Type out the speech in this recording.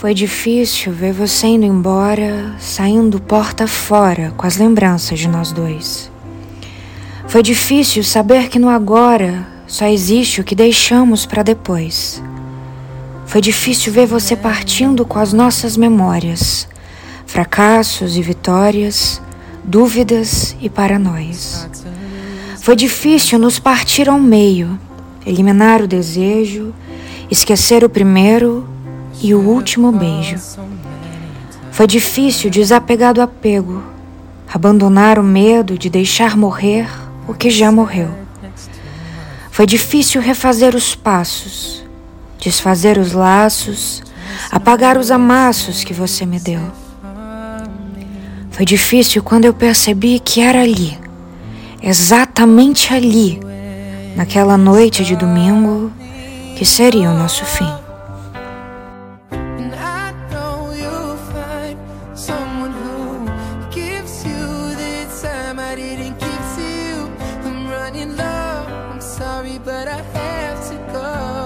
Foi difícil ver você indo embora, saindo porta fora com as lembranças de nós dois. Foi difícil saber que no agora só existe o que deixamos para depois. Foi difícil ver você partindo com as nossas memórias, fracassos e vitórias, dúvidas e paranoias. Foi difícil nos partir ao meio, eliminar o desejo, esquecer o primeiro e o último beijo. Foi difícil desapegar do apego, abandonar o medo de deixar morrer o que já morreu. Foi difícil refazer os passos, desfazer os laços, apagar os amassos que você me deu. Foi difícil quando eu percebi que era ali, exatamente ali, naquela noite de domingo, que seria o nosso fim. But I have to go.